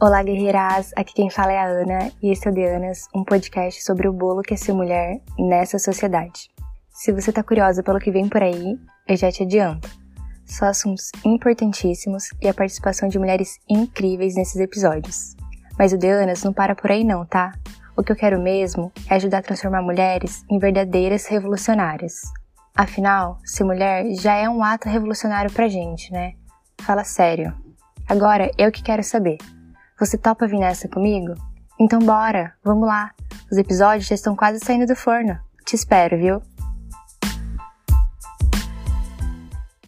Olá, guerreiras! Aqui quem fala é a Ana e esse é o De Anas, um podcast sobre o bolo que é ser mulher nessa sociedade. Se você tá curiosa pelo que vem por aí, eu já te adianto. Só assuntos importantíssimos e a participação de mulheres incríveis nesses episódios. Mas o De Anas não para por aí não, tá? O que eu quero mesmo é ajudar a transformar mulheres em verdadeiras revolucionárias. Afinal, ser mulher já é um ato revolucionário pra gente, né? Fala sério. Agora, eu que quero saber. Você topa vir nessa comigo? Então bora, vamos lá. Os episódios já estão quase saindo do forno. Te espero, viu?